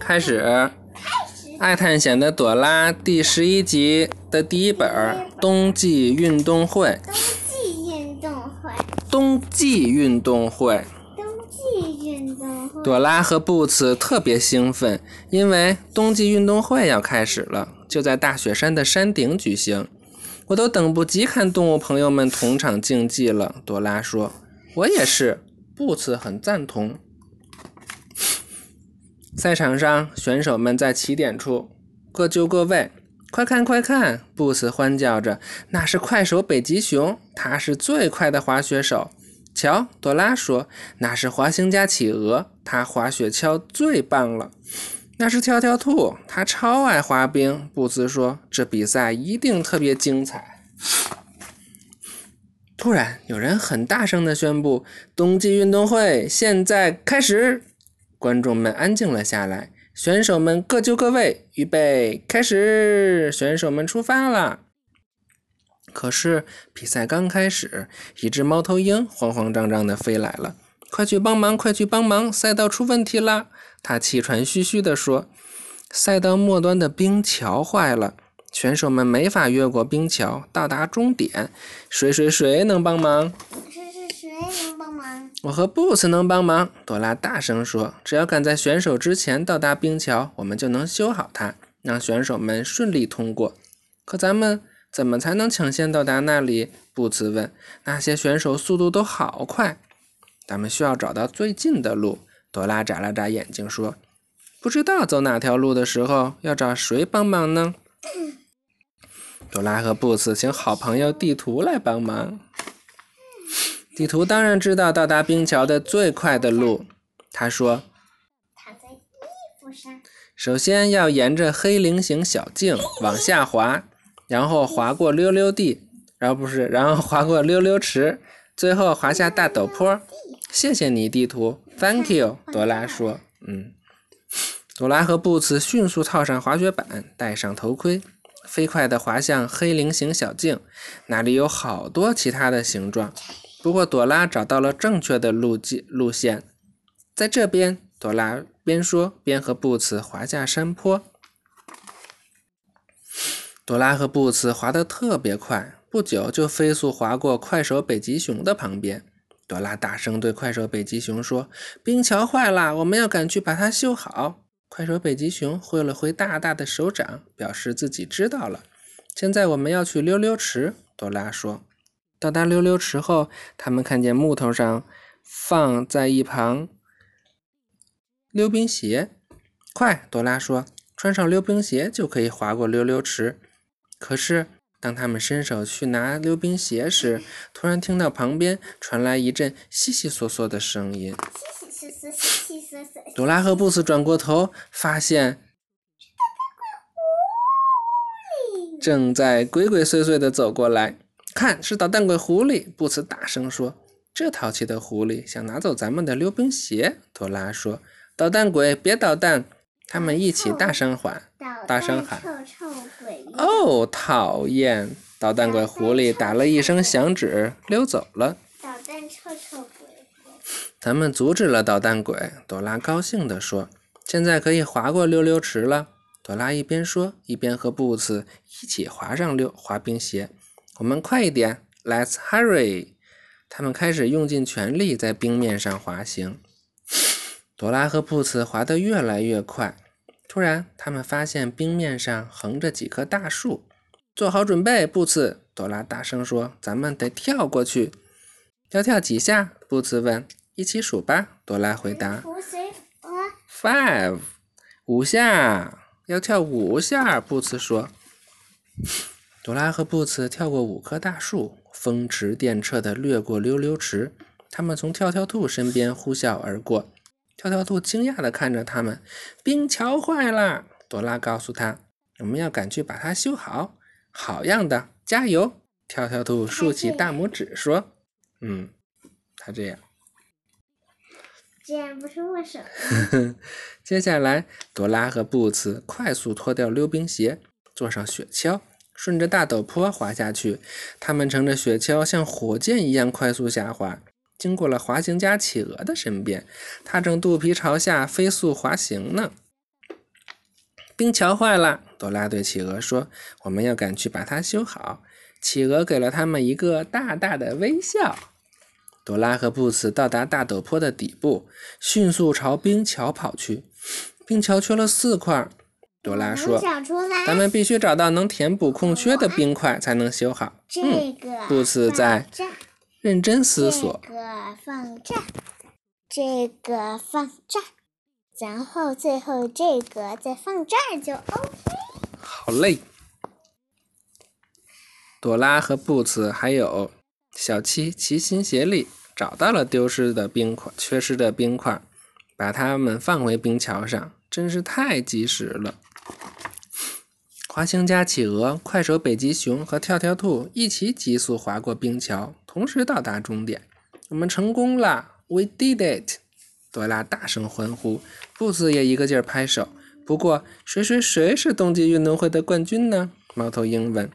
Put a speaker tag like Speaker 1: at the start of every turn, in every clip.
Speaker 1: 开始。爱探险的朵拉第十一集的第一本《冬季运动会》。
Speaker 2: 冬季运动会。
Speaker 1: 冬
Speaker 2: 季运动会。冬季运动会。
Speaker 1: 朵拉和布茨特别兴奋，因为冬季运动会要开始了，就在大雪山的山顶举行。我都等不及看动物朋友们同场竞技了。朵拉说：“我也是。”布茨很赞同。赛场上，选手们在起点处各就各位。快看快看！布斯欢叫着：“那是快手北极熊，他是最快的滑雪手。”瞧，朵拉说：“那是滑行家企鹅，他滑雪橇最棒了。”那是跳跳兔，他超爱滑冰。布斯说：“这比赛一定特别精彩。”突然，有人很大声地宣布：“冬季运动会现在开始！”观众们安静了下来，选手们各就各位，预备，开始！选手们出发了。可是比赛刚开始，一只猫头鹰慌慌张张地飞来了，“快去帮忙，快去帮忙！赛道出问题了！”他气喘吁吁地说，“赛道末端的冰桥坏了，选手们没法越过冰桥到达终点。谁谁谁能帮忙？”谁谁谁我和布斯能帮忙，朵拉大声说：“只要赶在选手之前到达冰桥，我们就能修好它，让选手们顺利通过。可咱们怎么才能抢先到达那里？”布斯问。“那些选手速度都好快，咱们需要找到最近的路。”朵拉眨了眨眼睛说：“不知道走哪条路的时候要找谁帮忙呢？” 朵拉和布斯请好朋友地图来帮忙。地图当然知道到达冰桥的最快的路，他说：“
Speaker 2: 躺在衣服上。
Speaker 1: 首先要沿着黑菱形小径往下滑，然后滑过溜溜地，然后不是，然后滑过溜溜池，最后滑下大陡坡。谢谢你，地图，Thank you。”朵拉说：“嗯。”朵拉和布茨迅速套上滑雪板，戴上头盔，飞快地滑向黑菱形小径，那里有好多其他的形状。不过，朵拉找到了正确的路径路线，在这边。朵拉边说边和布茨滑下山坡。朵拉和布茨滑得特别快，不久就飞速滑过快手北极熊的旁边。朵拉大声对快手北极熊说：“冰桥坏了，我们要赶去把它修好。”快手北极熊挥了挥大大的手掌，表示自己知道了。现在我们要去溜溜池，朵拉说。到达溜溜池后，他们看见木头上放在一旁溜冰鞋。快，朵拉说：“穿上溜冰鞋就可以滑过溜溜池。”可是，当他们伸手去拿溜冰鞋时，突然听到旁边传来一阵悉悉嗦嗦的声音。朵拉和布斯转过头，发现正在鬼鬼祟祟地走过来。看，是捣蛋鬼狐狸！布茨大声说：“这淘气的狐狸想拿走咱们的溜冰鞋。”朵拉说：“捣蛋鬼，别捣蛋！”他们一起大声喊：“大声喊！”哦，讨厌！捣蛋鬼狐狸打了一声响指，溜走了。
Speaker 2: 捣蛋臭臭鬼！
Speaker 1: 咱们阻止了捣蛋鬼。朵拉高兴地说：“现在可以滑过溜溜池了。”朵拉一边说，一边和布茨一起滑上溜滑冰鞋。我们快一点，Let's hurry！他们开始用尽全力在冰面上滑行。朵拉和布茨滑得越来越快。突然，他们发现冰面上横着几棵大树。做好准备，布茨！朵拉大声说：“咱们得跳过去。”要跳几下？布茨问。一起数吧，朵拉回答。Five，五下。要跳五下，布茨说。朵拉和布茨跳过五棵大树，风驰电掣地掠过溜溜池。他们从跳跳兔身边呼啸而过。跳跳兔惊讶地看着他们。冰桥坏了，朵拉告诉他：“我们要赶去把它修好。”好样的，加油！跳跳兔竖起大拇指说：“嗯，他这样。”
Speaker 2: 这样不是握手。
Speaker 1: 接下来，朵拉和布茨快速脱掉溜冰鞋，坐上雪橇。顺着大陡坡滑下去，他们乘着雪橇像火箭一样快速下滑，经过了滑行家企鹅的身边，他正肚皮朝下飞速滑行呢。冰桥坏了，朵拉对企鹅说：“我们要赶去把它修好。”企鹅给了他们一个大大的微笑。朵拉和布茨到达大陡坡的底部，迅速朝冰桥跑去。冰桥缺了四块，朵拉说：“咱们必须找到能填补空缺的冰块，才能修好。”
Speaker 2: 这个
Speaker 1: 布茨在认真思索。
Speaker 2: 这个放这，这个放这，然后最后这个再放这儿就 OK。
Speaker 1: 好嘞。朵拉和布茨还有小七齐心协力，找到了丢失的冰块、缺失的冰块，把它们放回冰桥上，真是太及时了。滑行家企鹅、快手北极熊和跳跳兔一起急速滑过冰桥，同时到达终点。我们成功了！We did it！朵拉大声欢呼，布斯也一个劲儿拍手。不过，谁谁谁是冬季运动会的冠军呢？猫头鹰问。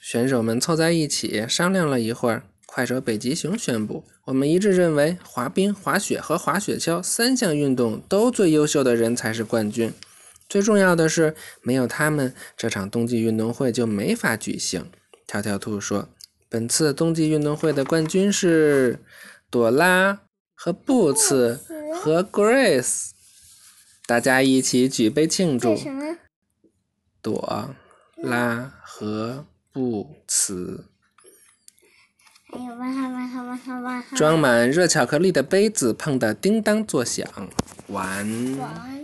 Speaker 1: 选手们凑在一起商量了一会儿，快手北极熊宣布：“我们一致认为，滑冰、滑雪和滑雪橇三项运动都最优秀的人才是冠军。最重要的是，没有他们，这场冬季运动会就没法举行。”跳跳兔说：“本次冬季运动会的冠军是朵拉和布茨和 Grace。”大家一起举杯庆祝。朵拉和。不辞。
Speaker 2: 还有万哈万哈万哈万哈。
Speaker 1: 装满热巧克力的杯子碰得叮当作响。完。